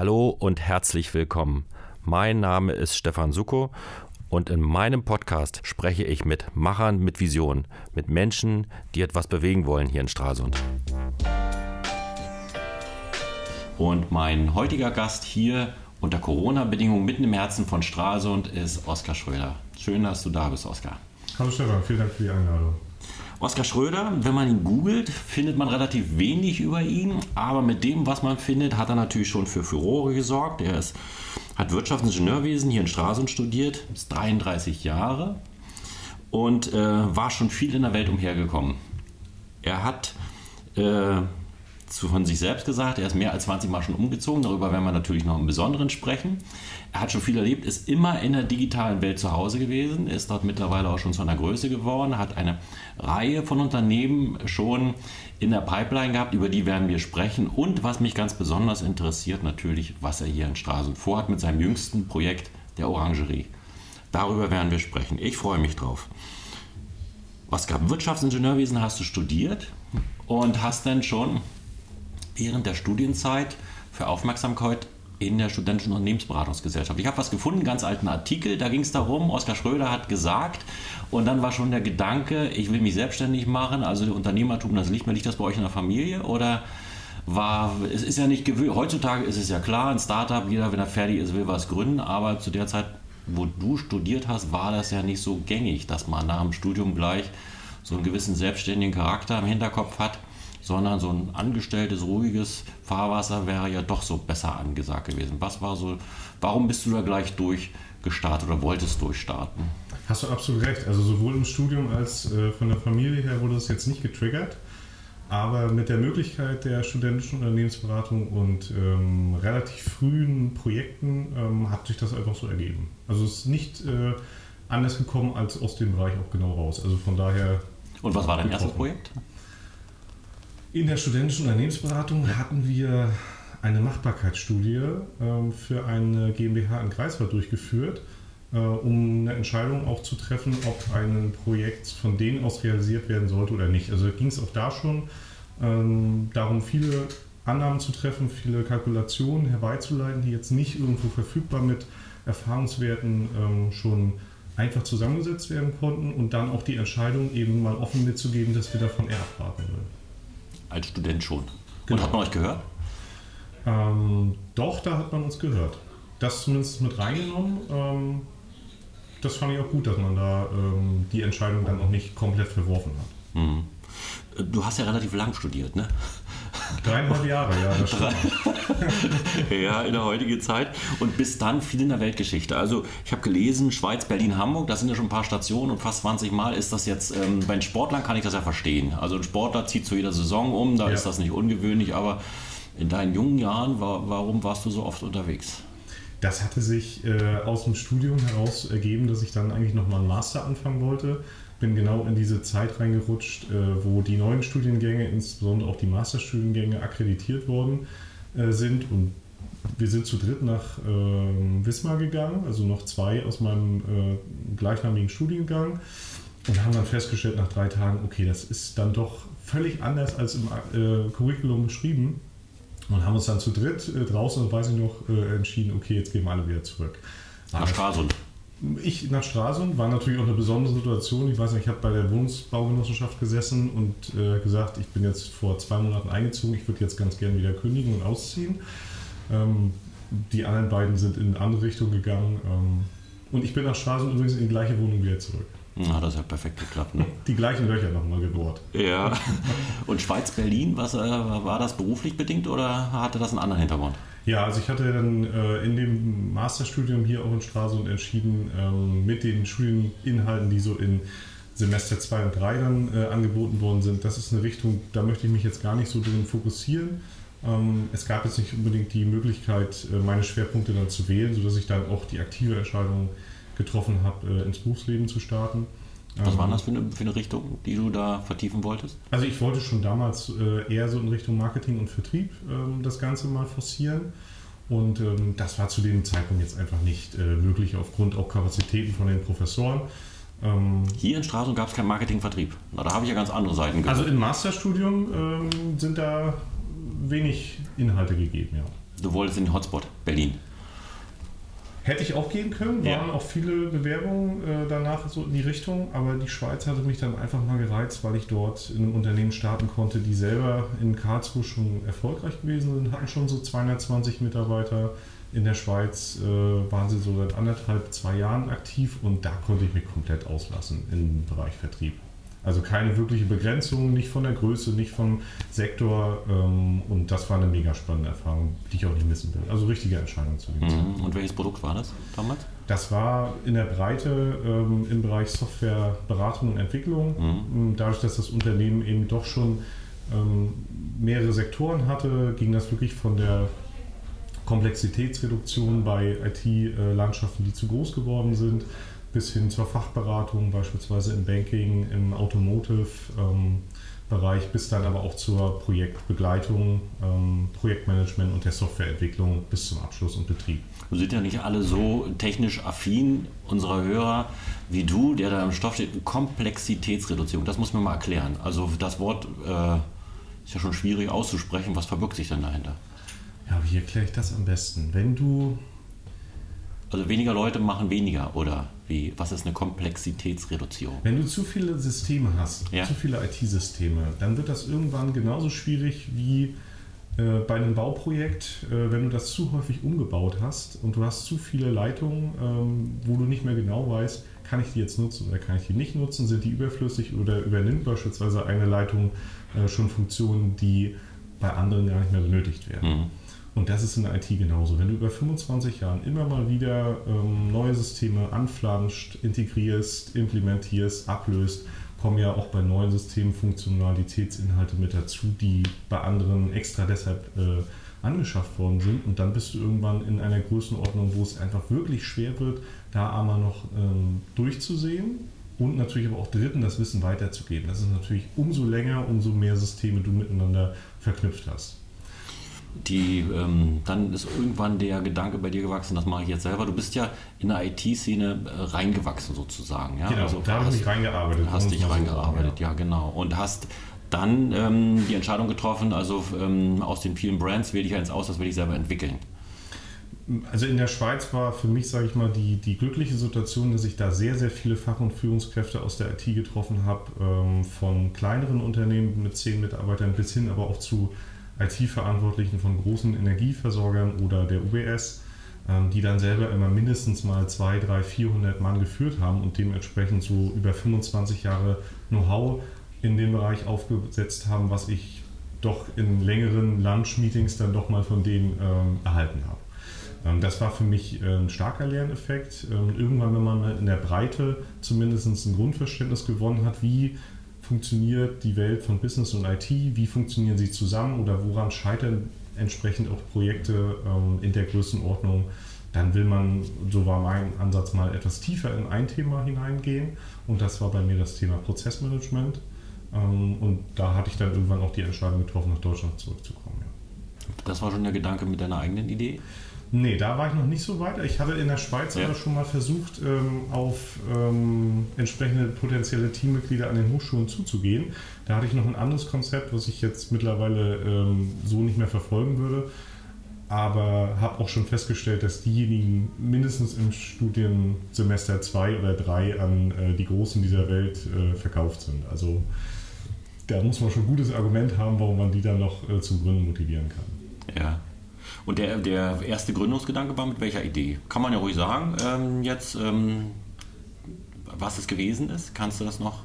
Hallo und herzlich willkommen. Mein Name ist Stefan Suko und in meinem Podcast spreche ich mit Machern mit Vision, mit Menschen, die etwas bewegen wollen hier in Stralsund. Und mein heutiger Gast hier unter Corona-Bedingungen mitten im Herzen von Stralsund ist Oskar Schröder. Schön, dass du da bist, Oskar. Hallo Stefan, vielen Dank für die Einladung. Oskar Schröder, wenn man ihn googelt, findet man relativ wenig über ihn, aber mit dem, was man findet, hat er natürlich schon für Furore gesorgt. Er ist, hat Wirtschaftsingenieurwesen hier in Stralsund studiert, ist 33 Jahre und äh, war schon viel in der Welt umhergekommen. Er hat äh, zu, von sich selbst gesagt, er ist mehr als 20 Mal schon umgezogen, darüber werden wir natürlich noch im Besonderen sprechen. Er hat schon viel erlebt, ist immer in der digitalen Welt zu Hause gewesen, ist dort mittlerweile auch schon zu einer Größe geworden, hat eine Reihe von Unternehmen schon in der Pipeline gehabt, über die werden wir sprechen. Und was mich ganz besonders interessiert, natürlich, was er hier in Stralsund vorhat mit seinem jüngsten Projekt, der Orangerie. Darüber werden wir sprechen. Ich freue mich drauf. Was gab Wirtschaftsingenieurwesen hast du studiert und hast dann schon während der Studienzeit für Aufmerksamkeit in der Studentischen Unternehmensberatungsgesellschaft. Ich habe was gefunden, einen ganz alten Artikel, da ging es darum, Oskar Schröder hat gesagt, und dann war schon der Gedanke, ich will mich selbstständig machen, also Unternehmertum, das liegt mir, liegt das bei euch in der Familie oder war, es ist ja nicht gewöhnt, heutzutage ist es ja klar, ein Startup, jeder, wenn er fertig ist, will was gründen, aber zu der Zeit, wo du studiert hast, war das ja nicht so gängig, dass man nach dem Studium gleich so einen gewissen selbstständigen Charakter im Hinterkopf hat sondern so ein angestelltes, ruhiges Fahrwasser wäre ja doch so besser angesagt gewesen. Was war so, warum bist du da gleich durchgestartet oder wolltest durchstarten? Hast du absolut recht. Also sowohl im Studium als äh, von der Familie her wurde das jetzt nicht getriggert. Aber mit der Möglichkeit der studentischen Unternehmensberatung und ähm, relativ frühen Projekten ähm, hat sich das einfach so ergeben. Also es ist nicht äh, anders gekommen als aus dem Bereich auch genau raus. Also von daher. Und was war dein erstes Projekt? In der studentischen Unternehmensberatung hatten wir eine Machbarkeitsstudie ähm, für eine GmbH in Greifswald durchgeführt, äh, um eine Entscheidung auch zu treffen, ob ein Projekt von denen aus realisiert werden sollte oder nicht. Also ging es auch da schon ähm, darum, viele Annahmen zu treffen, viele Kalkulationen herbeizuleiten, die jetzt nicht irgendwo verfügbar mit Erfahrungswerten ähm, schon einfach zusammengesetzt werden konnten und dann auch die Entscheidung eben mal offen mitzugeben, dass wir davon eher abraten würden als Student schon. Genau. Und hat man euch gehört? Ähm, doch, da hat man uns gehört. Das zumindest mit reingenommen. Ähm, das fand ich auch gut, dass man da ähm, die Entscheidung dann auch nicht komplett verworfen hat. Mhm. Du hast ja relativ lang studiert, ne? Dreieinhalb Jahre, ja. Das Drei, ja, in der heutigen Zeit. Und bis dann viel in der Weltgeschichte. Also ich habe gelesen, Schweiz, Berlin, Hamburg, das sind ja schon ein paar Stationen und fast 20 Mal ist das jetzt, ähm, bei den Sportlern kann ich das ja verstehen. Also ein Sportler zieht zu jeder Saison um, da ja. ist das nicht ungewöhnlich, aber in deinen jungen Jahren, war, warum warst du so oft unterwegs? Das hatte sich äh, aus dem Studium heraus ergeben, dass ich dann eigentlich nochmal einen Master anfangen wollte bin genau in diese Zeit reingerutscht, äh, wo die neuen Studiengänge, insbesondere auch die Masterstudiengänge, akkreditiert worden äh, sind. Und wir sind zu dritt nach äh, Wismar gegangen, also noch zwei aus meinem äh, gleichnamigen Studiengang. Und haben dann festgestellt nach drei Tagen, okay, das ist dann doch völlig anders als im äh, Curriculum beschrieben. Und haben uns dann zu dritt äh, draußen, weiß ich noch, entschieden, okay, jetzt gehen wir alle wieder zurück. Nach Stralsund ich nach Stralsund war natürlich auch eine besondere Situation. Ich weiß nicht, ich habe bei der Wohnungsbaugenossenschaft gesessen und äh, gesagt, ich bin jetzt vor zwei Monaten eingezogen, ich würde jetzt ganz gern wieder kündigen und ausziehen. Ähm, die anderen beiden sind in eine andere Richtung gegangen. Ähm, und ich bin nach Stralsund übrigens in die gleiche Wohnung wieder zurück. Na, das hat perfekt geklappt. Ne? Die gleichen Löcher nochmal gebohrt. Ja. Und Schweiz-Berlin, was äh, war das beruflich bedingt oder hatte das einen anderen Hintergrund? Ja, also ich hatte dann äh, in dem Masterstudium hier auch in Stralsund entschieden, ähm, mit den Studieninhalten, die so in Semester 2 und 3 dann äh, angeboten worden sind, das ist eine Richtung, da möchte ich mich jetzt gar nicht so drin fokussieren. Ähm, es gab jetzt nicht unbedingt die Möglichkeit, äh, meine Schwerpunkte dann zu wählen, sodass ich dann auch die aktive Entscheidung getroffen habe, äh, ins Berufsleben zu starten. Was war ähm, das für eine, für eine, Richtung, die du da vertiefen wolltest? Also ich wollte schon damals äh, eher so in Richtung Marketing und Vertrieb ähm, das Ganze mal forcieren. Und ähm, das war zu dem Zeitpunkt jetzt einfach nicht äh, möglich, aufgrund auch Kapazitäten von den Professoren. Ähm, Hier in Straße gab es keinen Marketing-Vertrieb. Da habe ich ja ganz andere Seiten gehört. Also im Masterstudium ähm, sind da wenig Inhalte gegeben, ja. du wolltest in den Hotspot Berlin. Hätte ich auch gehen können, waren ja. auch viele Bewerbungen äh, danach so in die Richtung, aber die Schweiz hatte mich dann einfach mal gereizt, weil ich dort in einem Unternehmen starten konnte, die selber in Karlsruhe schon erfolgreich gewesen sind, hatten schon so 220 Mitarbeiter. In der Schweiz äh, waren sie so seit anderthalb, zwei Jahren aktiv und da konnte ich mich komplett auslassen im Bereich Vertrieb. Also keine wirkliche Begrenzung, nicht von der Größe, nicht vom Sektor. Ähm, und das war eine mega spannende Erfahrung, die ich auch nicht missen will. Also richtige Entscheidung zu dem mhm. Und welches Produkt war das damals? Das war in der Breite ähm, im Bereich Softwareberatung und Entwicklung. Mhm. Dadurch, dass das Unternehmen eben doch schon ähm, mehrere Sektoren hatte, ging das wirklich von der Komplexitätsreduktion bei IT-Landschaften, die zu groß geworden sind, bis hin zur Fachberatung, beispielsweise im Banking, im Automotive-Bereich, ähm, bis dann aber auch zur Projektbegleitung, ähm, Projektmanagement und der Softwareentwicklung bis zum Abschluss und Betrieb. Wir sind ja nicht alle so technisch affin, unsere Hörer, wie du, der da im Stoff steht, Komplexitätsreduzierung. Das muss man mal erklären. Also das Wort äh, ist ja schon schwierig auszusprechen. Was verbirgt sich denn dahinter? Ja, wie erkläre ich das am besten? Wenn du also weniger Leute machen weniger oder wie? Was ist eine Komplexitätsreduzierung? Wenn du zu viele Systeme hast, ja. zu viele IT-Systeme, dann wird das irgendwann genauso schwierig wie äh, bei einem Bauprojekt, äh, wenn du das zu häufig umgebaut hast und du hast zu viele Leitungen, ähm, wo du nicht mehr genau weißt, kann ich die jetzt nutzen oder kann ich die nicht nutzen, sind die überflüssig oder übernimmt beispielsweise eine Leitung äh, schon Funktionen, die bei anderen gar nicht mehr benötigt werden. Mhm. Und das ist in der IT genauso. Wenn du über 25 Jahren immer mal wieder ähm, neue Systeme anflanscht, integrierst, implementierst, ablöst, kommen ja auch bei neuen Systemen Funktionalitätsinhalte mit dazu, die bei anderen extra deshalb äh, angeschafft worden sind. Und dann bist du irgendwann in einer Größenordnung, wo es einfach wirklich schwer wird, da einmal noch ähm, durchzusehen und natürlich aber auch Dritten das Wissen weiterzugeben. Das ist natürlich umso länger, umso mehr Systeme du miteinander verknüpft hast die, ähm, dann ist irgendwann der Gedanke bei dir gewachsen, das mache ich jetzt selber. Du bist ja in der IT-Szene äh, reingewachsen sozusagen. Ja? Genau, also, da habe ich reingearbeitet. Hast dich reingearbeitet, ja. ja. genau. Und hast dann ähm, die Entscheidung getroffen, also ähm, aus den vielen Brands wähle ich eins aus, das will ich selber entwickeln. Also in der Schweiz war für mich, sage ich mal, die, die glückliche Situation, dass ich da sehr, sehr viele Fach- und Führungskräfte aus der IT getroffen habe, ähm, von kleineren Unternehmen mit zehn Mitarbeitern bis hin aber auch zu IT-Verantwortlichen von großen Energieversorgern oder der UBS, ähm, die dann selber immer mindestens mal 200, 300, 400 Mann geführt haben und dementsprechend so über 25 Jahre Know-how in dem Bereich aufgesetzt haben, was ich doch in längeren Lunch-Meetings dann doch mal von denen ähm, erhalten habe. Ähm, das war für mich äh, ein starker Lerneffekt. Ähm, irgendwann, wenn man in der Breite zumindest ein Grundverständnis gewonnen hat, wie funktioniert die Welt von Business und IT, wie funktionieren sie zusammen oder woran scheitern entsprechend auch Projekte ähm, in der Größenordnung, dann will man, so war mein Ansatz mal, etwas tiefer in ein Thema hineingehen und das war bei mir das Thema Prozessmanagement ähm, und da hatte ich dann irgendwann auch die Entscheidung getroffen, nach Deutschland zurückzukommen. Ja. Das war schon der Gedanke mit deiner eigenen Idee? Nee, da war ich noch nicht so weit. Ich hatte in der Schweiz ja. aber schon mal versucht, ähm, auf ähm, entsprechende potenzielle Teammitglieder an den Hochschulen zuzugehen. Da hatte ich noch ein anderes Konzept, was ich jetzt mittlerweile ähm, so nicht mehr verfolgen würde. Aber habe auch schon festgestellt, dass diejenigen mindestens im Studiensemester 2 oder 3 an äh, die Großen dieser Welt äh, verkauft sind. Also da muss man schon ein gutes Argument haben, warum man die dann noch äh, zum Gründen motivieren kann. Ja. Und der, der erste Gründungsgedanke war mit welcher Idee? Kann man ja ruhig sagen, ähm, jetzt, ähm, was es gewesen ist. Kannst du das noch?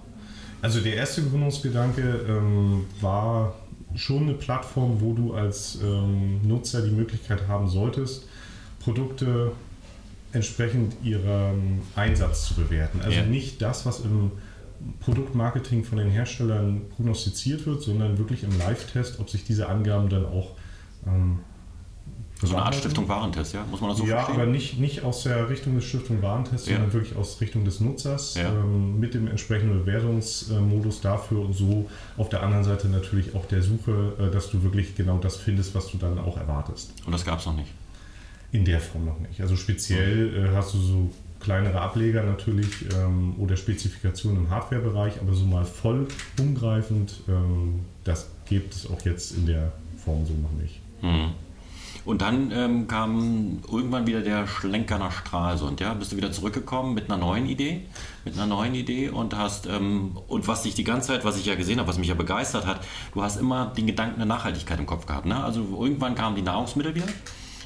Also der erste Gründungsgedanke ähm, war schon eine Plattform, wo du als ähm, Nutzer die Möglichkeit haben solltest, Produkte entsprechend ihrem Einsatz zu bewerten. Also ja. nicht das, was im Produktmarketing von den Herstellern prognostiziert wird, sondern wirklich im Live-Test, ob sich diese Angaben dann auch ähm, so eine Art Stiftung Warentest, ja? Muss man das so ja, verstehen? Ja, aber nicht, nicht aus der Richtung des Stiftung Warentests, ja. sondern wirklich aus Richtung des Nutzers ja. ähm, mit dem entsprechenden Bewertungsmodus dafür und so auf der anderen Seite natürlich auch der Suche, äh, dass du wirklich genau das findest, was du dann auch erwartest. Und das gab es noch nicht? In der Form noch nicht. Also speziell mhm. äh, hast du so kleinere Ableger natürlich ähm, oder Spezifikationen im Hardware-Bereich, aber so mal voll umgreifend, ähm, das gibt es auch jetzt in der Form so noch nicht. Mhm. Und dann ähm, kam irgendwann wieder der Schlenker nach Stralsund. Ja? Bist du wieder zurückgekommen mit einer neuen Idee? Mit einer neuen Idee und hast, ähm, und was dich die ganze Zeit, was ich ja gesehen habe, was mich ja begeistert hat, du hast immer den Gedanken der Nachhaltigkeit im Kopf gehabt. Ne? Also irgendwann kamen die Nahrungsmittel wieder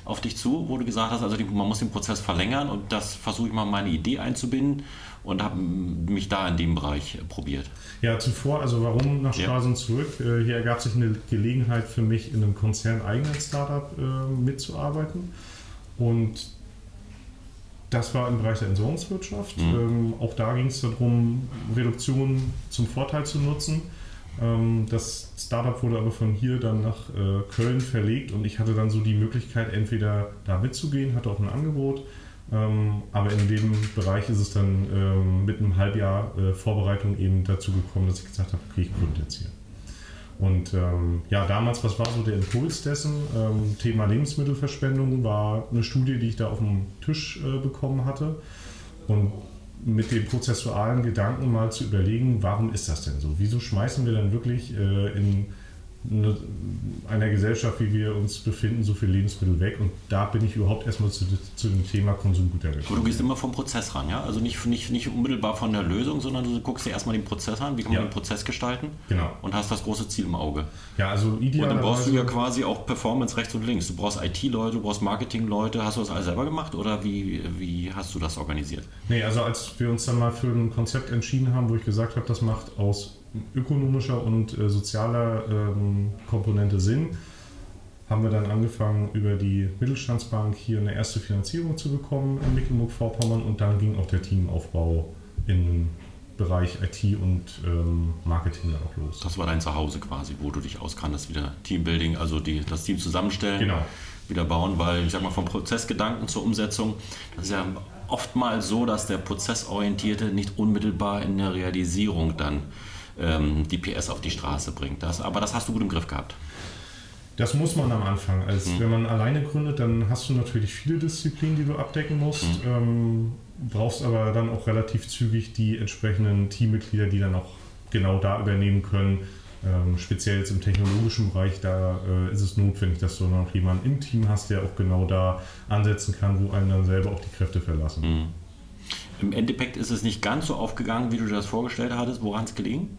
auf dich zu, wo du gesagt hast, also man muss den Prozess verlängern und das versuche ich mal meine Idee einzubinden und habe mich da in dem Bereich probiert. Ja, zuvor, also warum nach Stralsund ja. zurück? Äh, hier ergab sich eine Gelegenheit für mich, in einem konzerneigenen Startup äh, mitzuarbeiten und das war im Bereich der Entsorgungswirtschaft. Mhm. Ähm, auch da ging es darum, Reduktion zum Vorteil zu nutzen. Ähm, das Startup wurde aber von hier dann nach äh, Köln verlegt und ich hatte dann so die Möglichkeit, entweder da mitzugehen, hatte auch ein Angebot, ähm, aber in dem Bereich ist es dann ähm, mit einem Halbjahr äh, Vorbereitung eben dazu gekommen, dass ich gesagt habe, okay, ich gründe jetzt hier. Und ähm, ja, damals, was war so der Impuls dessen? Ähm, Thema Lebensmittelverschwendung war eine Studie, die ich da auf dem Tisch äh, bekommen hatte. Und mit dem prozessualen Gedanken mal zu überlegen, warum ist das denn so? Wieso schmeißen wir dann wirklich äh, in einer Gesellschaft, wie wir uns befinden, so viel Lebensmittel weg. Und da bin ich überhaupt erstmal zu, zu dem Thema Konsumgüter gekommen. Aber du gehst immer vom Prozess ran, ja? Also nicht, nicht, nicht unmittelbar von der Lösung, sondern du guckst dir erstmal den Prozess an, wie kann man ja. den Prozess gestalten genau. und hast das große Ziel im Auge. Ja, also idealerweise... Und dann brauchst du ja quasi auch Performance rechts und links. Du brauchst IT-Leute, du brauchst Marketing-Leute. Hast du das alles selber gemacht oder wie, wie hast du das organisiert? Nee, also als wir uns dann mal für ein Konzept entschieden haben, wo ich gesagt habe, das macht aus ökonomischer und äh, sozialer ähm, Komponente Sinn, haben wir dann angefangen, über die Mittelstandsbank hier eine erste Finanzierung zu bekommen in Mecklenburg-Vorpommern und dann ging auch der Teamaufbau im Bereich IT und ähm, Marketing dann auch los. Das war dein Zuhause quasi, wo du dich auskanntest, wieder Teambuilding, also die, das Team zusammenstellen, genau. wieder bauen, weil ich sag mal vom Prozessgedanken zur Umsetzung, das ist ja oftmals so, dass der Prozessorientierte nicht unmittelbar in der Realisierung dann ähm, die PS auf die Straße bringt. Das, aber das hast du gut im Griff gehabt. Das muss man am Anfang. Also mhm. Wenn man alleine gründet, dann hast du natürlich viele Disziplinen, die du abdecken musst. Mhm. Ähm, brauchst aber dann auch relativ zügig die entsprechenden Teammitglieder, die dann auch genau da übernehmen können. Ähm, speziell jetzt im technologischen Bereich, da äh, ist es notwendig, dass du noch jemanden im Team hast, der auch genau da ansetzen kann, wo einem dann selber auch die Kräfte verlassen. Mhm. Im Endeffekt ist es nicht ganz so aufgegangen, wie du dir das vorgestellt hattest. Woran es gelegen?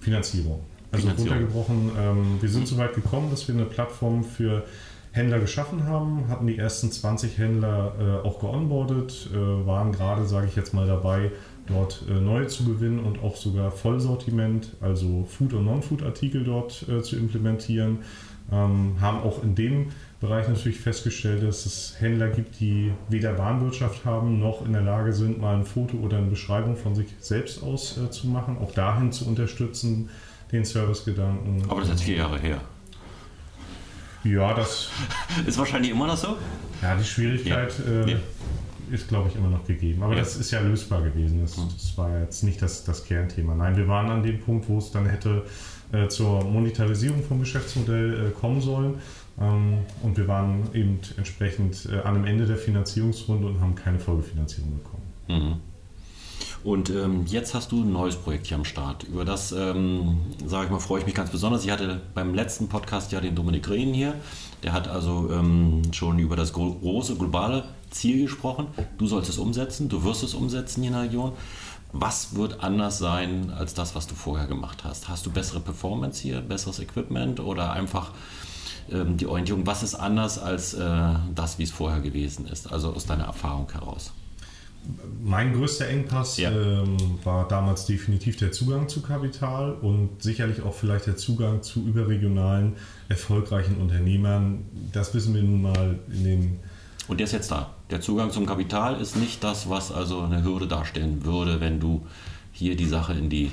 Finanzierung. Also Finanzierung. runtergebrochen, ähm, wir sind so weit gekommen, dass wir eine Plattform für Händler geschaffen haben, hatten die ersten 20 Händler äh, auch geonboardet, äh, waren gerade, sage ich jetzt mal, dabei, dort äh, neue zu gewinnen und auch sogar Vollsortiment, also Food- und Non-Food-Artikel dort äh, zu implementieren. Ähm, haben auch in dem Bereich natürlich festgestellt, dass es Händler gibt, die weder Warenwirtschaft haben, noch in der Lage sind, mal ein Foto oder eine Beschreibung von sich selbst aus äh, zu machen, auch dahin zu unterstützen, den Servicegedanken. Aber das ist jetzt vier Jahre her. Ja, das. ist wahrscheinlich immer noch so? Ja, die Schwierigkeit ja. Äh, ja. ist, glaube ich, immer noch gegeben. Aber ja. das ist ja lösbar gewesen. Das, hm. das war jetzt nicht das, das Kernthema. Nein, wir waren an dem Punkt, wo es dann hätte äh, zur Monetarisierung vom Geschäftsmodell äh, kommen sollen. Ähm, und wir waren eben entsprechend äh, an dem Ende der Finanzierungsrunde und haben keine Folgefinanzierung bekommen. Mhm. Und ähm, jetzt hast du ein neues Projekt hier am Start. Über das, ähm, sage ich mal, freue ich mich ganz besonders. Ich hatte beim letzten Podcast ja den Dominik Rehn hier. Der hat also ähm, schon über das große globale Ziel gesprochen. Du sollst es umsetzen, du wirst es umsetzen hier in der Region. Was wird anders sein als das, was du vorher gemacht hast? Hast du bessere Performance hier, besseres Equipment oder einfach die Orientierung? Was ist anders als äh, das, wie es vorher gewesen ist? Also aus deiner Erfahrung heraus. Mein größter Engpass ja. ähm, war damals definitiv der Zugang zu Kapital und sicherlich auch vielleicht der Zugang zu überregionalen, erfolgreichen Unternehmern. Das wissen wir nun mal in den und der ist jetzt da. Der Zugang zum Kapital ist nicht das, was also eine Hürde darstellen würde, wenn du hier die Sache in die,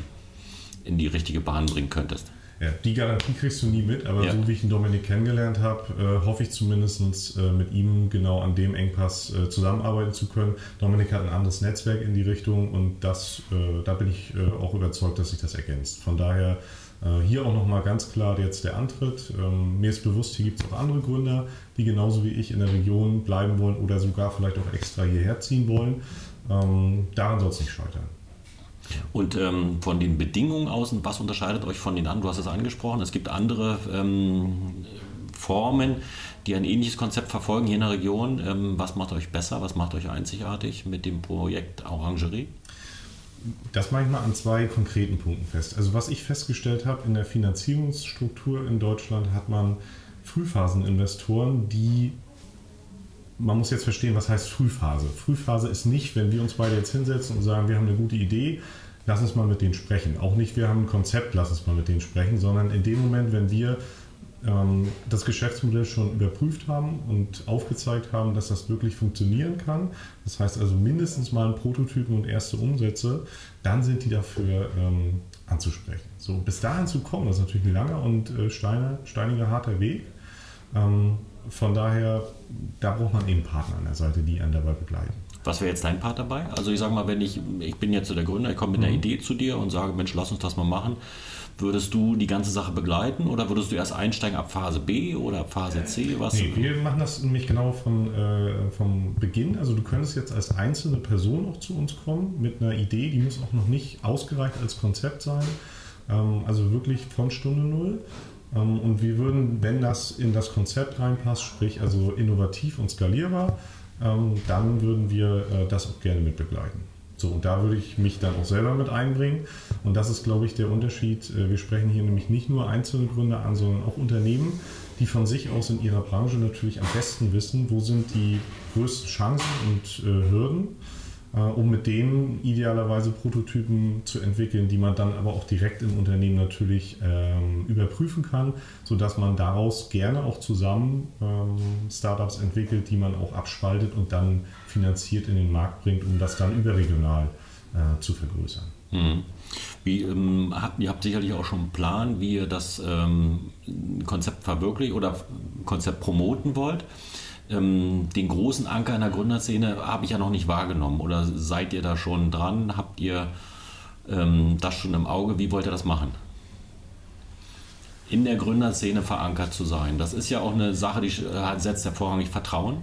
in die richtige Bahn bringen könntest. Ja, die Garantie kriegst du nie mit, aber ja. so wie ich den Dominik kennengelernt habe, äh, hoffe ich zumindest äh, mit ihm genau an dem Engpass äh, zusammenarbeiten zu können. Dominik hat ein anderes Netzwerk in die Richtung und das, äh, da bin ich äh, auch überzeugt, dass sich das ergänzt. Von daher äh, hier auch nochmal ganz klar jetzt der Antritt. Ähm, mir ist bewusst, hier gibt es auch andere Gründer, die genauso wie ich in der Region bleiben wollen oder sogar vielleicht auch extra hierher ziehen wollen. Ähm, daran soll es nicht scheitern. Und ähm, von den Bedingungen außen, was unterscheidet euch von den anderen? Du hast es angesprochen, es gibt andere ähm, Formen, die ein ähnliches Konzept verfolgen hier in der Region. Ähm, was macht euch besser? Was macht euch einzigartig mit dem Projekt Orangerie? Das mache ich mal an zwei konkreten Punkten fest. Also was ich festgestellt habe, in der Finanzierungsstruktur in Deutschland hat man Frühphaseninvestoren, die man muss jetzt verstehen, was heißt Frühphase. Frühphase ist nicht, wenn wir uns beide jetzt hinsetzen und sagen, wir haben eine gute Idee, lass uns mal mit denen sprechen. Auch nicht, wir haben ein Konzept, lass uns mal mit denen sprechen, sondern in dem Moment, wenn wir ähm, das Geschäftsmodell schon überprüft haben und aufgezeigt haben, dass das wirklich funktionieren kann, das heißt also mindestens mal ein Prototypen und erste Umsätze, dann sind die dafür ähm, anzusprechen. So, bis dahin zu kommen, das ist natürlich ein langer und äh, steine, steiniger, harter Weg. Ähm, von daher, da braucht man eben Partner an der Seite, die einen dabei begleiten. Was wäre jetzt dein Part dabei? Also ich sage mal, wenn ich, ich bin jetzt so der Gründer, ich komme mit einer mhm. Idee zu dir und sage, Mensch, lass uns das mal machen. Würdest du die ganze Sache begleiten oder würdest du erst einsteigen ab Phase B oder ab Phase C? Was nee, wir machen das nämlich genau von, äh, vom Beginn. Also du könntest jetzt als einzelne Person auch zu uns kommen mit einer Idee, die muss auch noch nicht ausgereicht als Konzept sein. Ähm, also wirklich von Stunde Null. Ähm, und wir würden, wenn das in das Konzept reinpasst, sprich also innovativ und skalierbar, ähm, dann würden wir äh, das auch gerne mit begleiten. So, und da würde ich mich dann auch selber mit einbringen. Und das ist, glaube ich, der Unterschied. Äh, wir sprechen hier nämlich nicht nur einzelne Gründer an, sondern auch Unternehmen, die von sich aus in ihrer Branche natürlich am besten wissen, wo sind die größten Chancen und äh, Hürden um mit denen idealerweise Prototypen zu entwickeln, die man dann aber auch direkt im Unternehmen natürlich ähm, überprüfen kann, sodass man daraus gerne auch zusammen ähm, Startups entwickelt, die man auch abspaltet und dann finanziert in den Markt bringt, um das dann überregional äh, zu vergrößern. Mhm. Wie, ähm, habt, ihr habt sicherlich auch schon einen Plan, wie ihr das ähm, Konzept verwirklicht oder Konzept promoten wollt ähm, den großen Anker in der Gründerszene habe ich ja noch nicht wahrgenommen. Oder seid ihr da schon dran? Habt ihr ähm, das schon im Auge? Wie wollt ihr das machen? In der Gründerszene verankert zu sein. Das ist ja auch eine Sache, die äh, setzt hervorragig Vertrauen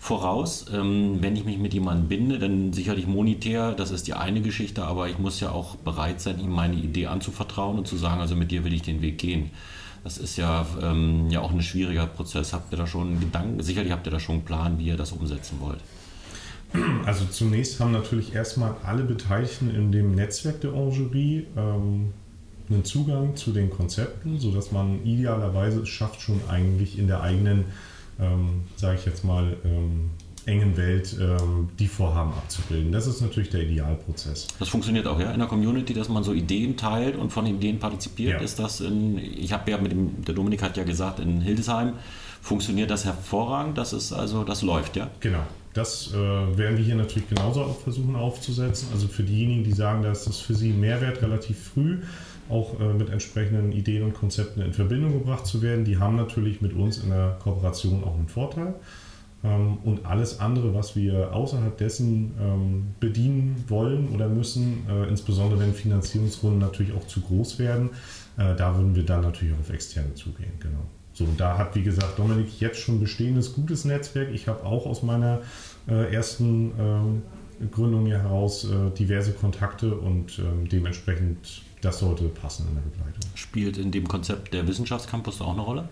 voraus. Ähm, wenn ich mich mit jemandem binde, dann sicherlich monetär, das ist die eine Geschichte, aber ich muss ja auch bereit sein, ihm meine Idee anzuvertrauen und zu sagen, also mit dir will ich den Weg gehen. Das ist ja, ähm, ja auch ein schwieriger Prozess. Habt ihr da schon Gedanken? Sicherlich habt ihr da schon einen Plan, wie ihr das umsetzen wollt. Also zunächst haben natürlich erstmal alle Beteiligten in dem Netzwerk der Orangerie ähm, einen Zugang zu den Konzepten, sodass man idealerweise es schafft, schon eigentlich in der eigenen, ähm, sage ich jetzt mal, ähm, engen Welt ähm, die Vorhaben abzubilden. Das ist natürlich der Idealprozess. Das funktioniert auch, ja, in der Community, dass man so Ideen teilt und von Ideen partizipiert. Ja. Ist das in, ich habe ja mit dem, der Dominik hat ja gesagt, in Hildesheim funktioniert das hervorragend, das ist also, das läuft, ja? Genau. Das äh, werden wir hier natürlich genauso auch versuchen aufzusetzen. Also für diejenigen, die sagen, dass das für sie Mehrwert relativ früh auch äh, mit entsprechenden Ideen und Konzepten in Verbindung gebracht zu werden, die haben natürlich mit uns in der Kooperation auch einen Vorteil. Ähm, und alles andere, was wir außerhalb dessen ähm, bedienen wollen oder müssen, äh, insbesondere wenn Finanzierungsrunden natürlich auch zu groß werden, äh, da würden wir dann natürlich auch auf externe zugehen. Genau. So, und da hat, wie gesagt, Dominik jetzt schon bestehendes gutes Netzwerk. Ich habe auch aus meiner äh, ersten ähm, Gründung hier heraus diverse Kontakte und dementsprechend das sollte passen in der Begleitung. Spielt in dem Konzept der Wissenschaftscampus auch eine Rolle?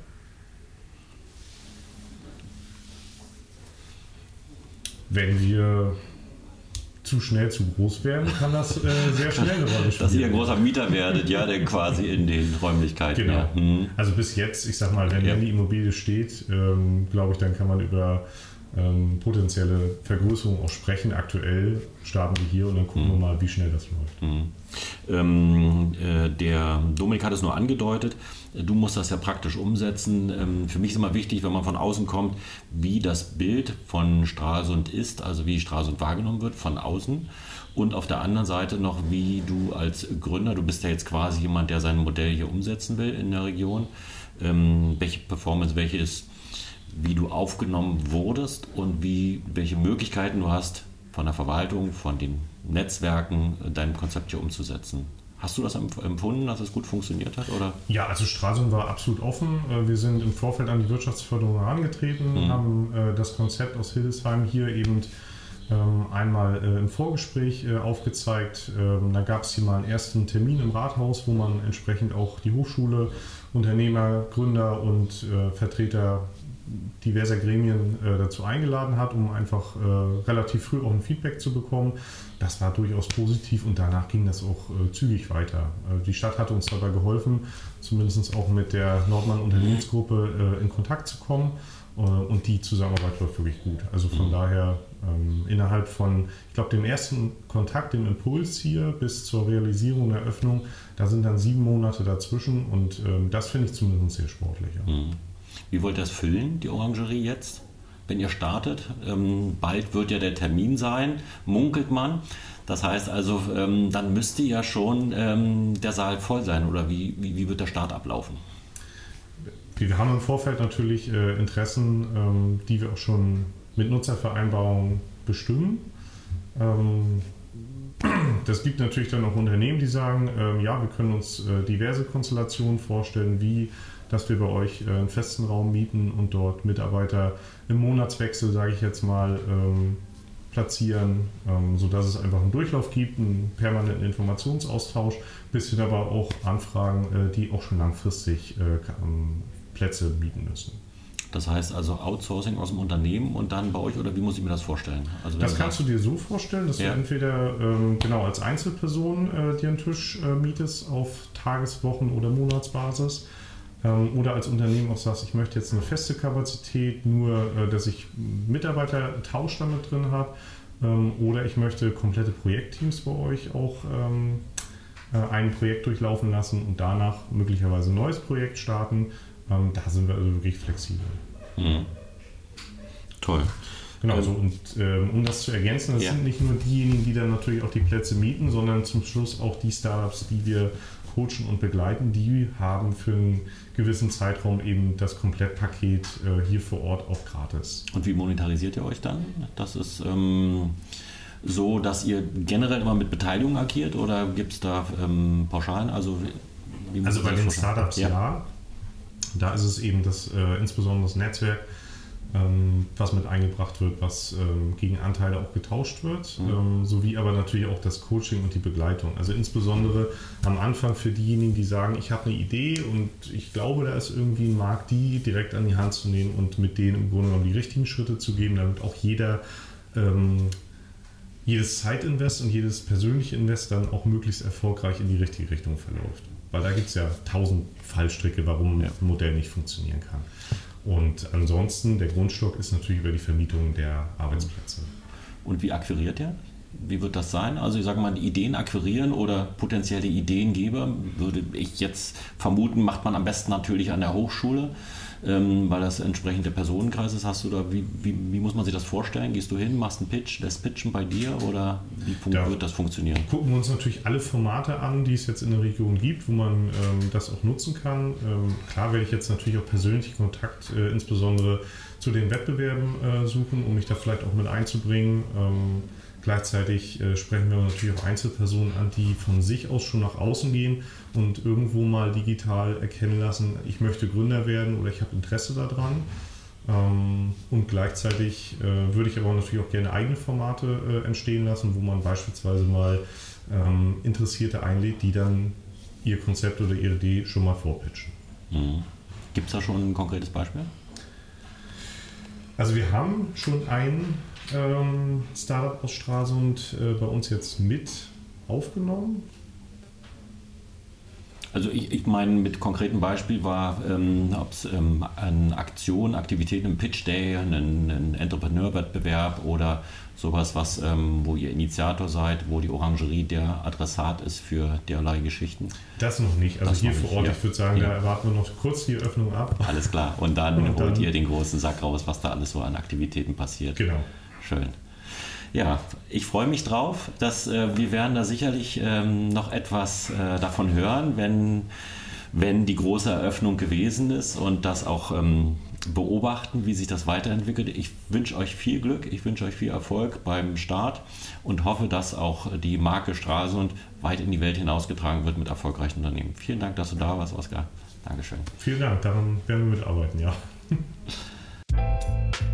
Wenn wir zu schnell zu groß werden, kann das äh, sehr schnell eine Rolle spielen. Dass ihr ein großer Mieter werdet, ja, denn quasi in den Räumlichkeiten. Genau. Ja. Mhm. Also bis jetzt, ich sag mal, wenn ja. die Immobilie steht, ähm, glaube ich, dann kann man über ähm, potenzielle Vergrößerung auch sprechen. Aktuell starten wir hier und dann gucken mhm. wir mal, wie schnell das läuft. Mhm. Ähm, äh, der Dominik hat es nur angedeutet. Du musst das ja praktisch umsetzen. Ähm, für mich ist immer wichtig, wenn man von außen kommt, wie das Bild von Stralsund ist, also wie Stralsund wahrgenommen wird von außen. Und auf der anderen Seite noch, wie du als Gründer, du bist ja jetzt quasi jemand, der sein Modell hier umsetzen will in der Region, ähm, welche Performance, welche ist wie du aufgenommen wurdest und wie, welche Möglichkeiten du hast, von der Verwaltung, von den Netzwerken dein Konzept hier umzusetzen. Hast du das empfunden, dass es gut funktioniert hat? Oder? Ja, also Stralsund war absolut offen. Äh, wir sind im Vorfeld an die Wirtschaftsförderung herangetreten, mhm. haben äh, das Konzept aus Hildesheim hier eben ähm, einmal äh, im Vorgespräch äh, aufgezeigt. Ähm, da gab es hier mal einen ersten Termin im Rathaus, wo man entsprechend auch die Hochschule, Unternehmer, Gründer und äh, Vertreter diverser Gremien äh, dazu eingeladen hat, um einfach äh, relativ früh auch ein Feedback zu bekommen. Das war durchaus positiv und danach ging das auch äh, zügig weiter. Äh, die Stadt hatte uns dabei geholfen, zumindest auch mit der Nordmann Unternehmensgruppe äh, in Kontakt zu kommen äh, und die Zusammenarbeit läuft wirklich gut. Also von mhm. daher ähm, innerhalb von, ich glaube, dem ersten Kontakt, dem Impuls hier bis zur Realisierung der Öffnung, da sind dann sieben Monate dazwischen und ähm, das finde ich zumindest sehr sportlich. Ja. Mhm. Wie wollt ihr das füllen, die Orangerie jetzt? Wenn ihr startet, ähm, bald wird ja der Termin sein, munkelt man. Das heißt also, ähm, dann müsste ja schon ähm, der Saal voll sein oder wie, wie, wie, wird der Start ablaufen? Wir haben im Vorfeld natürlich äh, Interessen, ähm, die wir auch schon mit Nutzervereinbarungen bestimmen. Ähm, das gibt natürlich dann auch Unternehmen, die sagen, ähm, ja, wir können uns äh, diverse Konstellationen vorstellen, wie dass wir bei euch äh, einen festen Raum mieten und dort Mitarbeiter im Monatswechsel, sage ich jetzt mal, ähm, platzieren, ähm, sodass es einfach einen Durchlauf gibt, einen permanenten Informationsaustausch, bis hin aber auch Anfragen, äh, die auch schon langfristig äh, ähm, Plätze bieten müssen. Das heißt also Outsourcing aus dem Unternehmen und dann bei euch oder wie muss ich mir das vorstellen? Also das kannst du dir so vorstellen, dass ja. du entweder ähm, genau als Einzelperson äh, dir einen Tisch äh, mietest auf Tages-, Wochen- oder Monatsbasis oder als Unternehmen auch sagst, ich möchte jetzt eine feste Kapazität, nur äh, dass ich Mitarbeiter-Tausch damit drin habe. Ähm, oder ich möchte komplette Projektteams bei euch auch ähm, äh, ein Projekt durchlaufen lassen und danach möglicherweise ein neues Projekt starten. da sind wir also wirklich flexibel. Mhm. Toll. Genau, also, und ähm, um das zu ergänzen, das ja. sind nicht nur diejenigen, die dann natürlich auch die Plätze mieten, sondern zum Schluss auch die Startups, die wir coachen und begleiten, die haben für einen gewissen Zeitraum eben das Komplettpaket äh, hier vor Ort auch gratis. Und wie monetarisiert ihr euch dann? Das ist ähm, so, dass ihr generell immer mit Beteiligung agiert oder gibt es da ähm, Pauschalen? Also, also bei den Startups ja. ja. Da ist es eben das, äh, insbesondere das Netzwerk, was mit eingebracht wird, was ähm, gegen Anteile auch getauscht wird, mhm. ähm, sowie aber natürlich auch das Coaching und die Begleitung. Also insbesondere am Anfang für diejenigen, die sagen, ich habe eine Idee und ich glaube, da ist irgendwie ein Markt, die direkt an die Hand zu nehmen und mit denen im Grunde genommen die richtigen Schritte zu geben, damit auch jeder ähm, jedes Zeitinvest und jedes persönliche Invest dann auch möglichst erfolgreich in die richtige Richtung verläuft. Weil da gibt es ja tausend Fallstricke, warum ja. ein Modell nicht funktionieren kann. Und ansonsten, der Grundstock ist natürlich über die Vermietung der Arbeitsplätze. Und wie akquiriert ihr? Wie wird das sein? Also ich sage mal, Ideen akquirieren oder potenzielle Ideengeber, würde ich jetzt vermuten, macht man am besten natürlich an der Hochschule ähm, weil das entsprechend der Personenkreis ist. Hast du da, wie, wie, wie, muss man sich das vorstellen? Gehst du hin, machst einen Pitch, lässt pitchen bei dir oder wie da wird das funktionieren? Gucken wir uns natürlich alle Formate an, die es jetzt in der Region gibt, wo man ähm, das auch nutzen kann. Ähm, klar werde ich jetzt natürlich auch persönlich Kontakt, äh, insbesondere zu den Wettbewerben äh, suchen, um mich da vielleicht auch mit einzubringen. Gleichzeitig äh, sprechen wir natürlich auch Einzelpersonen an, die von sich aus schon nach außen gehen und irgendwo mal digital erkennen lassen, ich möchte Gründer werden oder ich habe Interesse daran. Ähm, und gleichzeitig äh, würde ich aber natürlich auch gerne eigene Formate äh, entstehen lassen, wo man beispielsweise mal ähm, Interessierte einlädt, die dann ihr Konzept oder ihre Idee schon mal vorpitchen. Mhm. Gibt es da schon ein konkretes Beispiel? Also wir haben schon ein ähm, Startup aus Stralsund äh, bei uns jetzt mit aufgenommen. Also ich, ich meine, mit konkretem Beispiel war, ähm, ob es ähm, eine Aktion, Aktivitäten im Pitch Day, einen, einen Entrepreneur-Wettbewerb oder sowas, was, ähm, wo ihr Initiator seid, wo die Orangerie der Adressat ist für derlei Geschichten? Das noch nicht. Also das hier vor Ort, ja. ich würde sagen, ja. da erwarten wir noch kurz die Öffnung ab. Alles klar. Und dann Und holt dann, ihr den großen Sack raus, was da alles so an Aktivitäten passiert. Genau. Schön. Ja, ich freue mich drauf, dass äh, wir werden da sicherlich ähm, noch etwas äh, davon hören, wenn, wenn die große Eröffnung gewesen ist und das auch ähm, beobachten, wie sich das weiterentwickelt. Ich wünsche euch viel Glück, ich wünsche euch viel Erfolg beim Start und hoffe, dass auch die Marke Stralsund weit in die Welt hinausgetragen wird mit erfolgreichen Unternehmen. Vielen Dank, dass du da warst, Oskar. Dankeschön. Vielen Dank, daran werden wir mitarbeiten, ja.